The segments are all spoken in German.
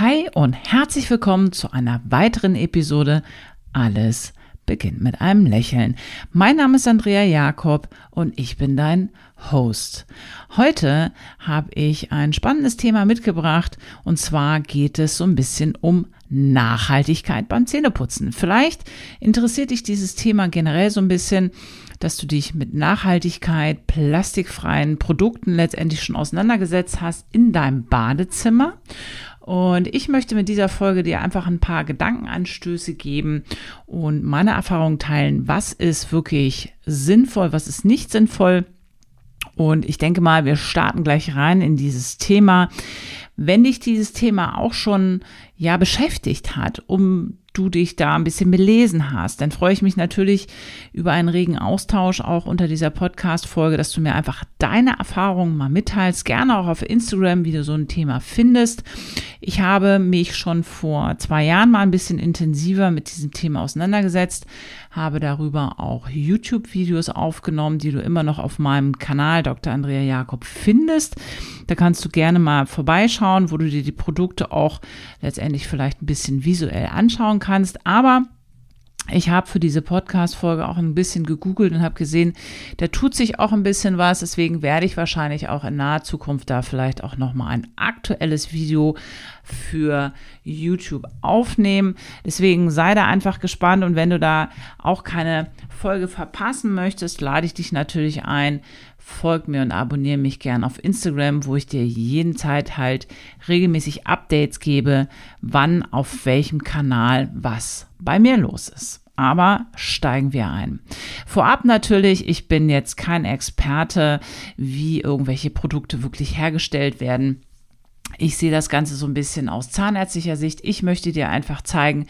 Hi und herzlich willkommen zu einer weiteren Episode Alles beginnt mit einem Lächeln. Mein Name ist Andrea Jakob und ich bin dein Host. Heute habe ich ein spannendes Thema mitgebracht und zwar geht es so ein bisschen um Nachhaltigkeit beim Zähneputzen. Vielleicht interessiert dich dieses Thema generell so ein bisschen, dass du dich mit Nachhaltigkeit, plastikfreien Produkten letztendlich schon auseinandergesetzt hast in deinem Badezimmer. Und ich möchte mit dieser Folge dir einfach ein paar Gedankenanstöße geben und meine Erfahrungen teilen, was ist wirklich sinnvoll, was ist nicht sinnvoll. Und ich denke mal, wir starten gleich rein in dieses Thema. Wenn dich dieses Thema auch schon ja beschäftigt hat, um du dich da ein bisschen belesen hast. Dann freue ich mich natürlich über einen regen Austausch auch unter dieser Podcast-Folge, dass du mir einfach deine Erfahrungen mal mitteilst. Gerne auch auf Instagram, wie du so ein Thema findest. Ich habe mich schon vor zwei Jahren mal ein bisschen intensiver mit diesem Thema auseinandergesetzt, habe darüber auch YouTube-Videos aufgenommen, die du immer noch auf meinem Kanal Dr. Andrea Jakob findest. Da kannst du gerne mal vorbeischauen, wo du dir die Produkte auch letztendlich vielleicht ein bisschen visuell anschauen kannst. Aber ich habe für diese Podcast-Folge auch ein bisschen gegoogelt und habe gesehen, da tut sich auch ein bisschen was. Deswegen werde ich wahrscheinlich auch in naher Zukunft da vielleicht auch nochmal ein aktuelles Video für YouTube aufnehmen. Deswegen sei da einfach gespannt und wenn du da auch keine Folge verpassen möchtest, lade ich dich natürlich ein, folg mir und abonniere mich gern auf Instagram, wo ich dir jeden Zeit halt regelmäßig Updates gebe, wann auf welchem Kanal was bei mir los ist. Aber steigen wir ein. Vorab natürlich, ich bin jetzt kein Experte, wie irgendwelche Produkte wirklich hergestellt werden. Ich sehe das Ganze so ein bisschen aus zahnärztlicher Sicht. Ich möchte dir einfach zeigen,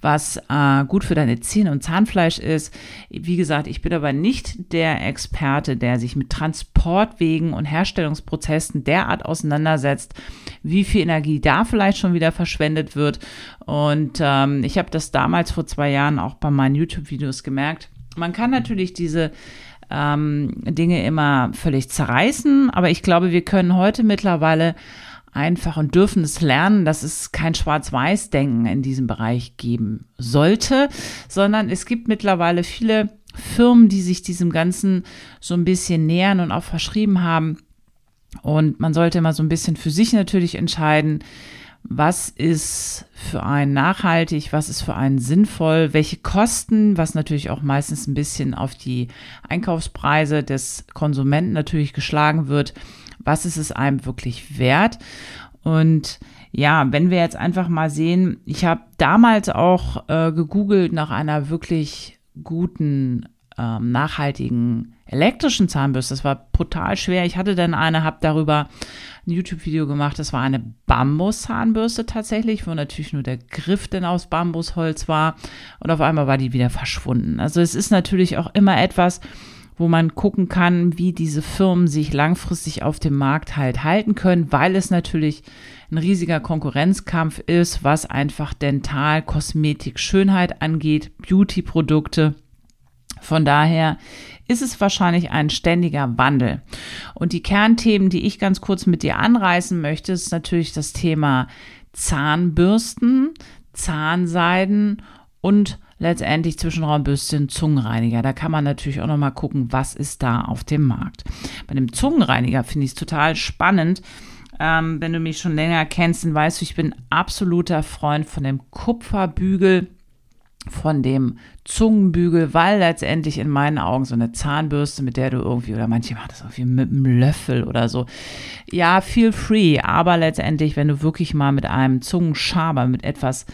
was äh, gut für deine Zähne und Zahnfleisch ist. Wie gesagt, ich bin aber nicht der Experte, der sich mit Transportwegen und Herstellungsprozessen derart auseinandersetzt, wie viel Energie da vielleicht schon wieder verschwendet wird. Und ähm, ich habe das damals vor zwei Jahren auch bei meinen YouTube-Videos gemerkt. Man kann natürlich diese ähm, Dinge immer völlig zerreißen, aber ich glaube, wir können heute mittlerweile einfach und dürfen es lernen, dass es kein Schwarz-Weiß-Denken in diesem Bereich geben sollte, sondern es gibt mittlerweile viele Firmen, die sich diesem Ganzen so ein bisschen nähern und auch verschrieben haben. Und man sollte immer so ein bisschen für sich natürlich entscheiden, was ist für einen nachhaltig, was ist für einen sinnvoll, welche Kosten, was natürlich auch meistens ein bisschen auf die Einkaufspreise des Konsumenten natürlich geschlagen wird, was ist es einem wirklich wert? Und ja, wenn wir jetzt einfach mal sehen, ich habe damals auch äh, gegoogelt nach einer wirklich guten, ähm, nachhaltigen elektrischen Zahnbürste. Das war brutal schwer. Ich hatte dann eine, habe darüber ein YouTube-Video gemacht. Das war eine Bambus-Zahnbürste tatsächlich, wo natürlich nur der Griff denn aus Bambusholz war. Und auf einmal war die wieder verschwunden. Also es ist natürlich auch immer etwas, wo man gucken kann, wie diese Firmen sich langfristig auf dem Markt halt halten können, weil es natürlich ein riesiger Konkurrenzkampf ist, was einfach Dental, Kosmetik, Schönheit angeht, Beauty-Produkte. Von daher ist es wahrscheinlich ein ständiger Wandel. Und die Kernthemen, die ich ganz kurz mit dir anreißen möchte, ist natürlich das Thema Zahnbürsten, Zahnseiden und letztendlich Zwischenraumbürstchen, Zungenreiniger. Da kann man natürlich auch noch mal gucken, was ist da auf dem Markt. Bei dem Zungenreiniger finde ich es total spannend. Ähm, wenn du mich schon länger kennst, dann weißt du, ich bin absoluter Freund von dem Kupferbügel von dem Zungenbügel, weil letztendlich in meinen Augen so eine Zahnbürste, mit der du irgendwie, oder manche machen das irgendwie mit einem Löffel oder so. Ja, feel free, aber letztendlich, wenn du wirklich mal mit einem Zungenschaber, mit etwas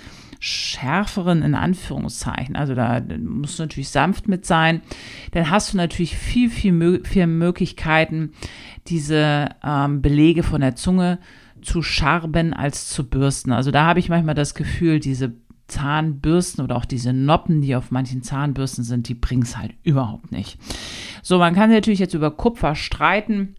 schärferen in Anführungszeichen, also da musst du natürlich sanft mit sein, dann hast du natürlich viel, viel, viel Möglichkeiten, diese ähm, Belege von der Zunge zu scharben als zu bürsten. Also da habe ich manchmal das Gefühl, diese Zahnbürsten oder auch diese Noppen, die auf manchen Zahnbürsten sind, die bringen es halt überhaupt nicht. So, man kann natürlich jetzt über Kupfer streiten.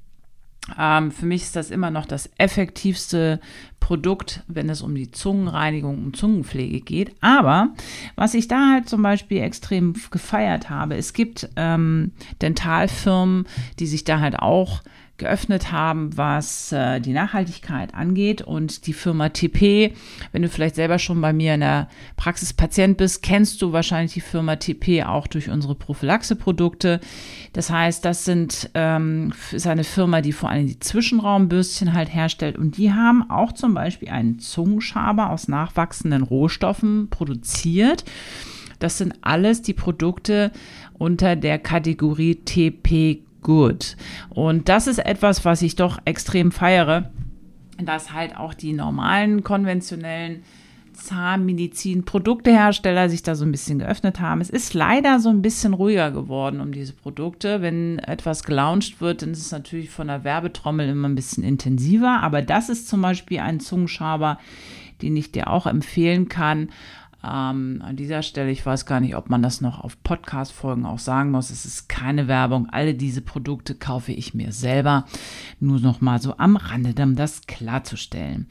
Ähm, für mich ist das immer noch das effektivste Produkt, wenn es um die Zungenreinigung und Zungenpflege geht. Aber was ich da halt zum Beispiel extrem gefeiert habe, es gibt ähm, Dentalfirmen, die sich da halt auch geöffnet haben, was äh, die Nachhaltigkeit angeht. Und die Firma TP, wenn du vielleicht selber schon bei mir in der Praxis Patient bist, kennst du wahrscheinlich die Firma TP auch durch unsere Prophylaxe-Produkte. Das heißt, das sind, ähm, ist eine Firma, die vor allem die Zwischenraumbürstchen halt herstellt. Und die haben auch zum Beispiel einen Zungenschaber aus nachwachsenden Rohstoffen produziert. Das sind alles die Produkte unter der Kategorie TP Good. Und das ist etwas, was ich doch extrem feiere, dass halt auch die normalen konventionellen Zahnmedizin-Produktehersteller sich da so ein bisschen geöffnet haben. Es ist leider so ein bisschen ruhiger geworden um diese Produkte. Wenn etwas gelauncht wird, dann ist es natürlich von der Werbetrommel immer ein bisschen intensiver. Aber das ist zum Beispiel ein Zungenschaber, den ich dir auch empfehlen kann. Ähm, an dieser Stelle, ich weiß gar nicht, ob man das noch auf Podcast-Folgen auch sagen muss. Es ist keine Werbung. Alle diese Produkte kaufe ich mir selber. Nur noch mal so am Rande, um das klarzustellen.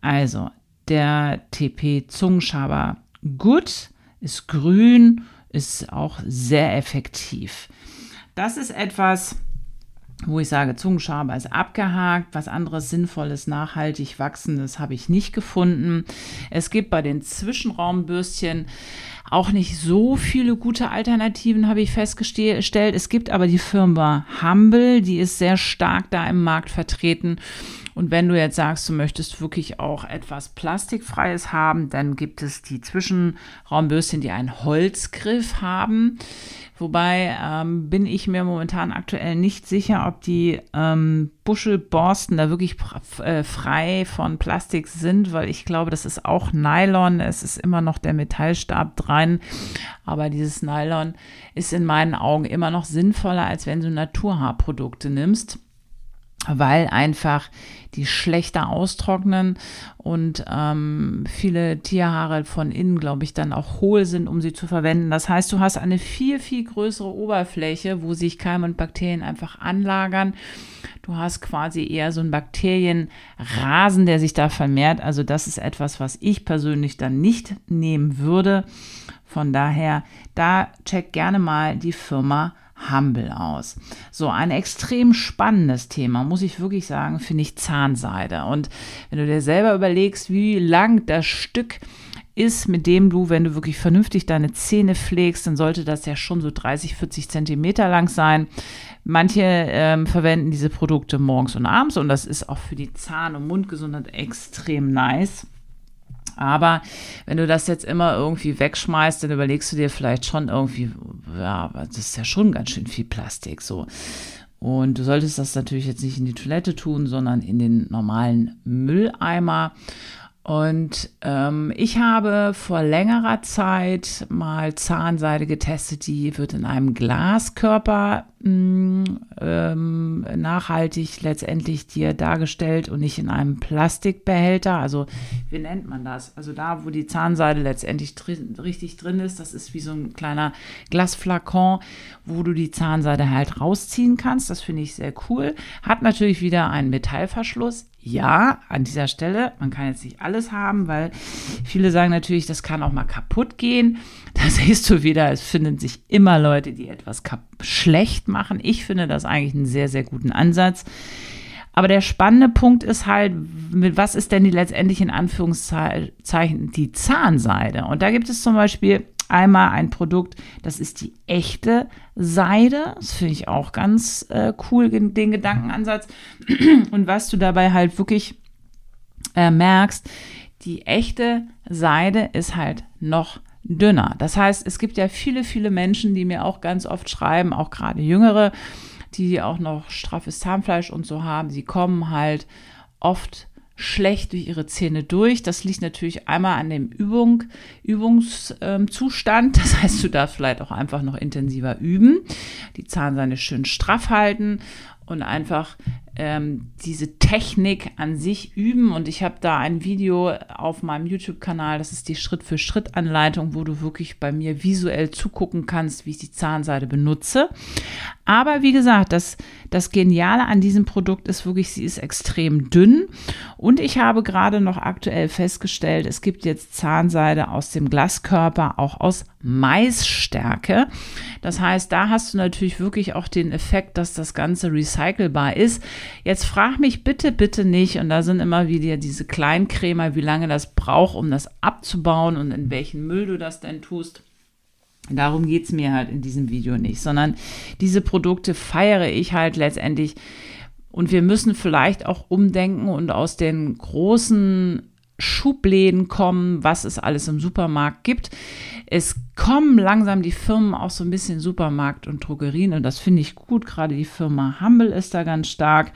Also, der TP Zungenschaber gut, ist grün, ist auch sehr effektiv. Das ist etwas, wo ich sage, Zungenschaber ist abgehakt, was anderes Sinnvolles, nachhaltig wachsendes habe ich nicht gefunden. Es gibt bei den Zwischenraumbürstchen auch nicht so viele gute Alternativen, habe ich festgestellt. Es gibt aber die Firma Humble, die ist sehr stark da im Markt vertreten. Und wenn du jetzt sagst, du möchtest wirklich auch etwas Plastikfreies haben, dann gibt es die Zwischenraumbürstchen, die einen Holzgriff haben. Wobei ähm, bin ich mir momentan aktuell nicht sicher, ob die ähm, Buschelborsten da wirklich äh, frei von Plastik sind, weil ich glaube, das ist auch Nylon. Es ist immer noch der Metallstab dran. Aber dieses Nylon ist in meinen Augen immer noch sinnvoller, als wenn du Naturhaarprodukte nimmst weil einfach die schlechter austrocknen und ähm, viele Tierhaare von innen, glaube ich, dann auch hohl sind, um sie zu verwenden. Das heißt, du hast eine viel, viel größere Oberfläche, wo sich Keime und Bakterien einfach anlagern. Du hast quasi eher so einen Bakterienrasen, der sich da vermehrt. Also das ist etwas, was ich persönlich dann nicht nehmen würde. Von daher, da check gerne mal die Firma Humble aus. So, ein extrem spannendes Thema, muss ich wirklich sagen, finde ich Zahnseide. Und wenn du dir selber überlegst, wie lang das Stück ist, mit dem du, wenn du wirklich vernünftig deine Zähne pflegst, dann sollte das ja schon so 30, 40 Zentimeter lang sein. Manche ähm, verwenden diese Produkte morgens und abends und das ist auch für die Zahn- und Mundgesundheit extrem nice. Aber wenn du das jetzt immer irgendwie wegschmeißt, dann überlegst du dir vielleicht schon irgendwie, ja, das ist ja schon ganz schön viel Plastik so. Und du solltest das natürlich jetzt nicht in die Toilette tun, sondern in den normalen Mülleimer. Und ähm, ich habe vor längerer Zeit mal Zahnseide getestet, die wird in einem Glaskörper mh, mm, ähm, nachhaltig letztendlich dir dargestellt und nicht in einem Plastikbehälter. Also wie nennt man das? Also da, wo die Zahnseide letztendlich drin, richtig drin ist, das ist wie so ein kleiner Glasflakon, wo du die Zahnseide halt rausziehen kannst. Das finde ich sehr cool. Hat natürlich wieder einen Metallverschluss ja, an dieser Stelle, man kann jetzt nicht alles haben, weil viele sagen natürlich, das kann auch mal kaputt gehen. Da siehst du wieder, es finden sich immer Leute, die etwas schlecht machen. Ich finde das eigentlich einen sehr, sehr guten Ansatz. Aber der spannende Punkt ist halt, mit was ist denn die letztendlich in Anführungszeichen die Zahnseide? Und da gibt es zum Beispiel Einmal ein Produkt, das ist die echte Seide. Das finde ich auch ganz äh, cool, den Gedankenansatz. Und was du dabei halt wirklich äh, merkst, die echte Seide ist halt noch dünner. Das heißt, es gibt ja viele, viele Menschen, die mir auch ganz oft schreiben, auch gerade jüngere, die auch noch straffes Zahnfleisch und so haben. Sie kommen halt oft schlecht durch ihre Zähne durch. Das liegt natürlich einmal an dem Übung, Übungszustand. Das heißt, du darfst vielleicht auch einfach noch intensiver üben, die Zahnseide schön straff halten und einfach ähm, diese Technik an sich üben. Und ich habe da ein Video auf meinem YouTube-Kanal, das ist die Schritt-für-Schritt-Anleitung, wo du wirklich bei mir visuell zugucken kannst, wie ich die Zahnseide benutze. Aber wie gesagt, das, das Geniale an diesem Produkt ist wirklich, sie ist extrem dünn. Und ich habe gerade noch aktuell festgestellt, es gibt jetzt Zahnseide aus dem Glaskörper, auch aus Maisstärke. Das heißt, da hast du natürlich wirklich auch den Effekt, dass das Ganze recycelbar ist. Jetzt frag mich bitte, bitte nicht, und da sind immer wieder diese Kleinkrämer, wie lange das braucht, um das abzubauen und in welchen Müll du das denn tust. Darum geht es mir halt in diesem Video nicht, sondern diese Produkte feiere ich halt letztendlich. Und wir müssen vielleicht auch umdenken und aus den großen Schubläden kommen, was es alles im Supermarkt gibt. Es kommen langsam die Firmen auch so ein bisschen Supermarkt und Drogerien und das finde ich gut. Gerade die Firma Humble ist da ganz stark,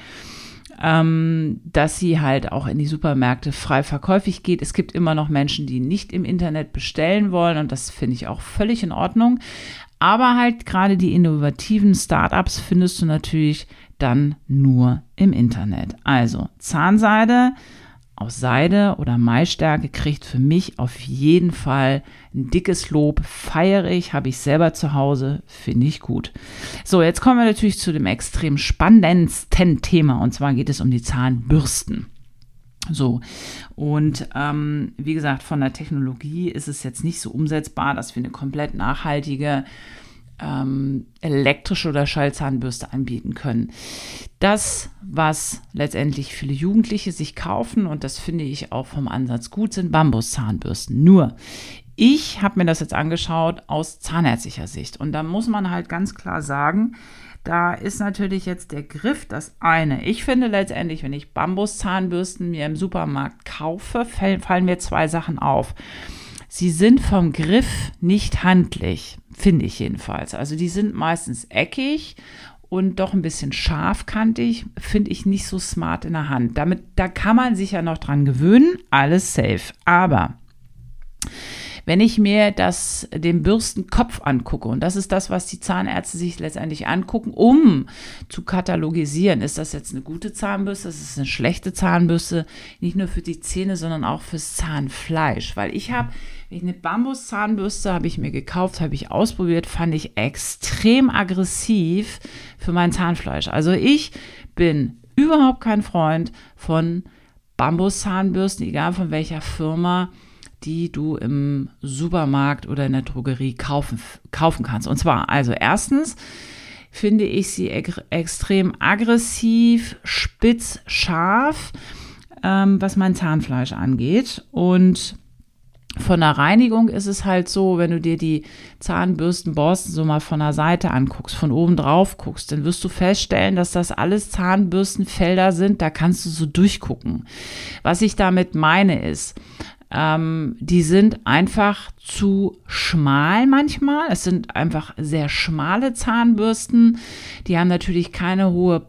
ähm, dass sie halt auch in die Supermärkte frei verkäufig geht. Es gibt immer noch Menschen, die nicht im Internet bestellen wollen und das finde ich auch völlig in Ordnung. Aber halt gerade die innovativen Startups findest du natürlich dann nur im Internet. Also Zahnseide aus Seide oder Maistärke kriegt für mich auf jeden Fall ein dickes Lob. Feiere ich, habe ich selber zu Hause, finde ich gut. So, jetzt kommen wir natürlich zu dem extrem spannendsten Thema und zwar geht es um die Zahnbürsten. So, und ähm, wie gesagt, von der Technologie ist es jetzt nicht so umsetzbar, dass wir eine komplett nachhaltige ähm, elektrische oder Schallzahnbürste anbieten können. Das, was letztendlich viele Jugendliche sich kaufen, und das finde ich auch vom Ansatz gut, sind Bambuszahnbürsten. Nur, ich habe mir das jetzt angeschaut aus zahnärztlicher Sicht. Und da muss man halt ganz klar sagen, da ist natürlich jetzt der Griff das eine. Ich finde letztendlich, wenn ich Bambuszahnbürsten mir im Supermarkt kaufe, fallen mir zwei Sachen auf. Sie sind vom Griff nicht handlich, finde ich jedenfalls. Also die sind meistens eckig und doch ein bisschen scharfkantig, finde ich nicht so smart in der Hand. Damit, da kann man sich ja noch dran gewöhnen, alles safe. Aber wenn ich mir das, den Bürstenkopf angucke, und das ist das, was die Zahnärzte sich letztendlich angucken, um zu katalogisieren, ist das jetzt eine gute Zahnbürste, ist es eine schlechte Zahnbürste, nicht nur für die Zähne, sondern auch fürs Zahnfleisch. Weil ich habe eine Bambuszahnbürste habe ich mir gekauft, habe ich ausprobiert, fand ich extrem aggressiv für mein Zahnfleisch. Also ich bin überhaupt kein Freund von Bambuszahnbürsten, egal von welcher Firma die du im Supermarkt oder in der Drogerie kaufen, kaufen kannst. Und zwar, also erstens finde ich sie ex extrem aggressiv, spitz, scharf, ähm, was mein Zahnfleisch angeht. Und von der Reinigung ist es halt so, wenn du dir die Zahnbürstenborsten so mal von der Seite anguckst, von oben drauf guckst, dann wirst du feststellen, dass das alles Zahnbürstenfelder sind, da kannst du so durchgucken. Was ich damit meine ist, ähm, die sind einfach zu schmal manchmal. Es sind einfach sehr schmale Zahnbürsten. Die haben natürlich keine hohe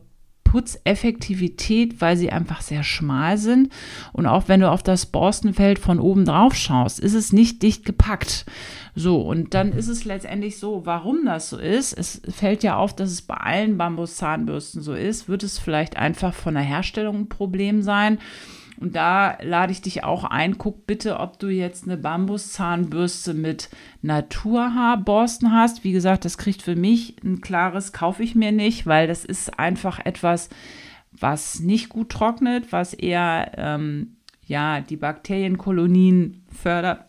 Putzeffektivität, weil sie einfach sehr schmal sind. Und auch wenn du auf das Borstenfeld von oben drauf schaust, ist es nicht dicht gepackt. So, und dann ist es letztendlich so, warum das so ist. Es fällt ja auf, dass es bei allen Bambuszahnbürsten so ist. Wird es vielleicht einfach von der Herstellung ein Problem sein? Und da lade ich dich auch ein, guck bitte, ob du jetzt eine Bambuszahnbürste mit Naturhaarborsten hast. Wie gesagt, das kriegt für mich ein klares, kaufe ich mir nicht, weil das ist einfach etwas, was nicht gut trocknet, was eher ähm, ja, die Bakterienkolonien fördert.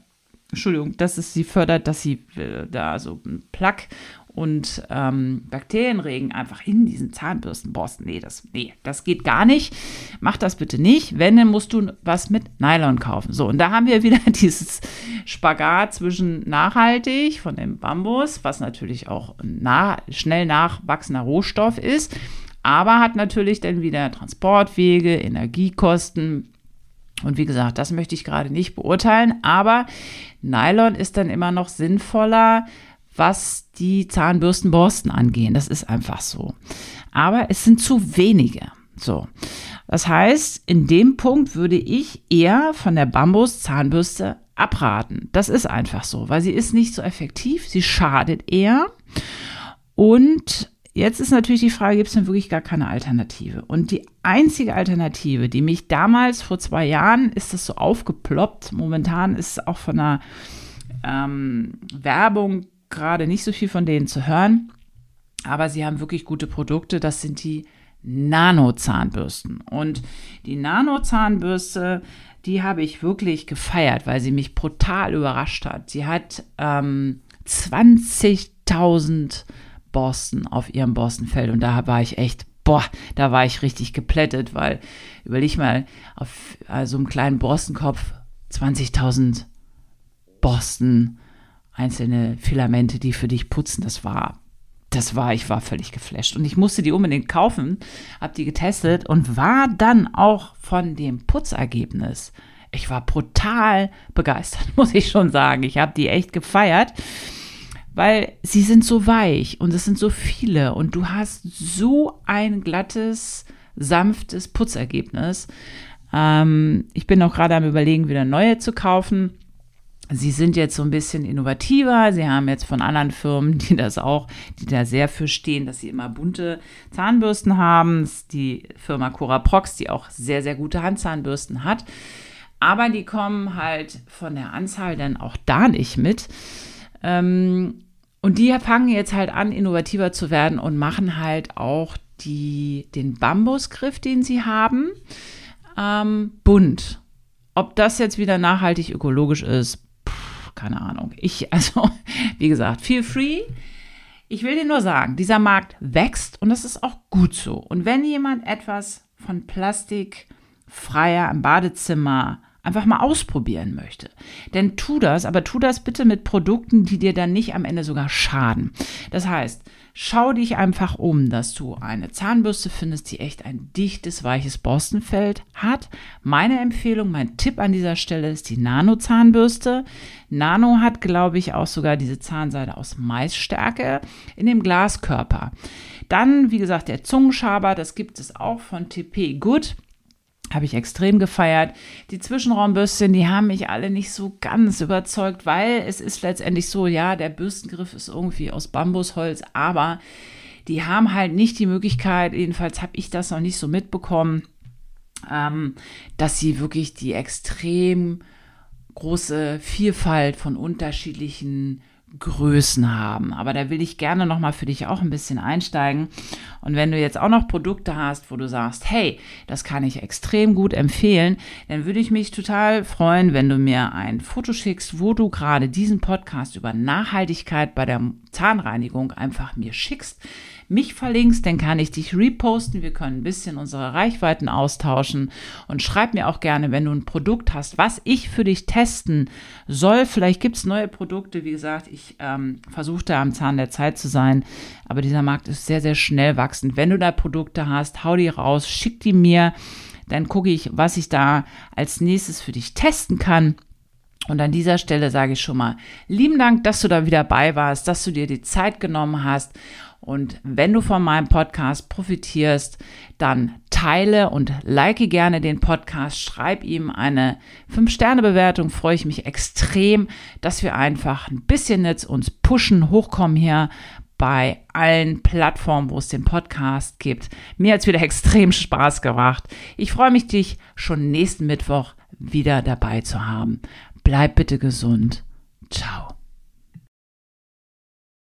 Entschuldigung, dass es sie fördert, dass sie äh, da so ein Plaque und ähm, Bakterienregen einfach in diesen Zahnbürstenborsten. Nee das, nee, das geht gar nicht. Mach das bitte nicht. Wenn, dann musst du was mit Nylon kaufen. So, und da haben wir wieder dieses Spagat zwischen nachhaltig von dem Bambus, was natürlich auch nah, schnell nachwachsender Rohstoff ist, aber hat natürlich dann wieder Transportwege, Energiekosten, und wie gesagt, das möchte ich gerade nicht beurteilen, aber Nylon ist dann immer noch sinnvoller, was die Zahnbürstenborsten angehen. Das ist einfach so. Aber es sind zu wenige. So. Das heißt, in dem Punkt würde ich eher von der Bambus-Zahnbürste abraten. Das ist einfach so, weil sie ist nicht so effektiv, sie schadet eher. Und jetzt ist natürlich die Frage, gibt es denn wirklich gar keine Alternative? Und die einzige Alternative, die mich damals vor zwei Jahren ist das so aufgeploppt, momentan ist es auch von der ähm, Werbung gerade nicht so viel von denen zu hören, aber sie haben wirklich gute Produkte. Das sind die Nano-Zahnbürsten. Und die Nano-Zahnbürste, die habe ich wirklich gefeiert, weil sie mich brutal überrascht hat. Sie hat ähm, 20.000 Borsten auf ihrem Borstenfeld und da war ich echt boah, da war ich richtig geplättet, weil überleg mal, auf also einem kleinen Borstenkopf 20.000 Borsten, einzelne Filamente, die für dich putzen, das war, das war, ich war völlig geflasht. Und ich musste die unbedingt kaufen, habe die getestet und war dann auch von dem Putzergebnis. Ich war brutal begeistert, muss ich schon sagen. Ich habe die echt gefeiert weil sie sind so weich und es sind so viele und du hast so ein glattes, sanftes Putzergebnis. Ähm, ich bin auch gerade am Überlegen, wieder neue zu kaufen. Sie sind jetzt so ein bisschen innovativer. Sie haben jetzt von anderen Firmen, die das auch, die da sehr für stehen, dass sie immer bunte Zahnbürsten haben. Die Firma Cora Prox, die auch sehr, sehr gute Handzahnbürsten hat. Aber die kommen halt von der Anzahl dann auch da nicht mit. Ähm, und die fangen jetzt halt an, innovativer zu werden und machen halt auch die, den Bambusgriff, den sie haben, ähm, bunt. Ob das jetzt wieder nachhaltig ökologisch ist, pff, keine Ahnung. Ich, also, wie gesagt, feel free. Ich will dir nur sagen, dieser Markt wächst und das ist auch gut so. Und wenn jemand etwas von Plastik freier im Badezimmer einfach mal ausprobieren möchte. Denn tu das, aber tu das bitte mit Produkten, die dir dann nicht am Ende sogar schaden. Das heißt, schau dich einfach um, dass du eine Zahnbürste findest, die echt ein dichtes, weiches Borstenfeld hat. Meine Empfehlung, mein Tipp an dieser Stelle ist die Nano-Zahnbürste. Nano hat, glaube ich, auch sogar diese Zahnseide aus Maisstärke in dem Glaskörper. Dann, wie gesagt, der Zungenschaber, das gibt es auch von TP Good. Habe ich extrem gefeiert. Die Zwischenraumbürstchen, die haben mich alle nicht so ganz überzeugt, weil es ist letztendlich so, ja, der Bürstengriff ist irgendwie aus Bambusholz, aber die haben halt nicht die Möglichkeit, jedenfalls habe ich das noch nicht so mitbekommen, ähm, dass sie wirklich die extrem große Vielfalt von unterschiedlichen Größen haben. Aber da will ich gerne noch mal für dich auch ein bisschen einsteigen. Und wenn du jetzt auch noch Produkte hast, wo du sagst, hey, das kann ich extrem gut empfehlen, dann würde ich mich total freuen, wenn du mir ein Foto schickst, wo du gerade diesen Podcast über Nachhaltigkeit bei der Zahnreinigung einfach mir schickst mich verlinkst, dann kann ich dich reposten. Wir können ein bisschen unsere Reichweiten austauschen. Und schreib mir auch gerne, wenn du ein Produkt hast, was ich für dich testen soll. Vielleicht gibt es neue Produkte. Wie gesagt, ich ähm, versuche da am Zahn der Zeit zu sein. Aber dieser Markt ist sehr, sehr schnell wachsend. Wenn du da Produkte hast, hau die raus, schick die mir. Dann gucke ich, was ich da als nächstes für dich testen kann. Und an dieser Stelle sage ich schon mal lieben Dank, dass du da wieder bei warst, dass du dir die Zeit genommen hast. Und wenn du von meinem Podcast profitierst, dann teile und like gerne den Podcast, schreib ihm eine 5-Sterne-Bewertung, freue ich mich extrem, dass wir einfach ein bisschen jetzt uns pushen, hochkommen hier bei allen Plattformen, wo es den Podcast gibt. Mir hat es wieder extrem Spaß gemacht. Ich freue mich, dich schon nächsten Mittwoch wieder dabei zu haben. Bleib bitte gesund. Ciao.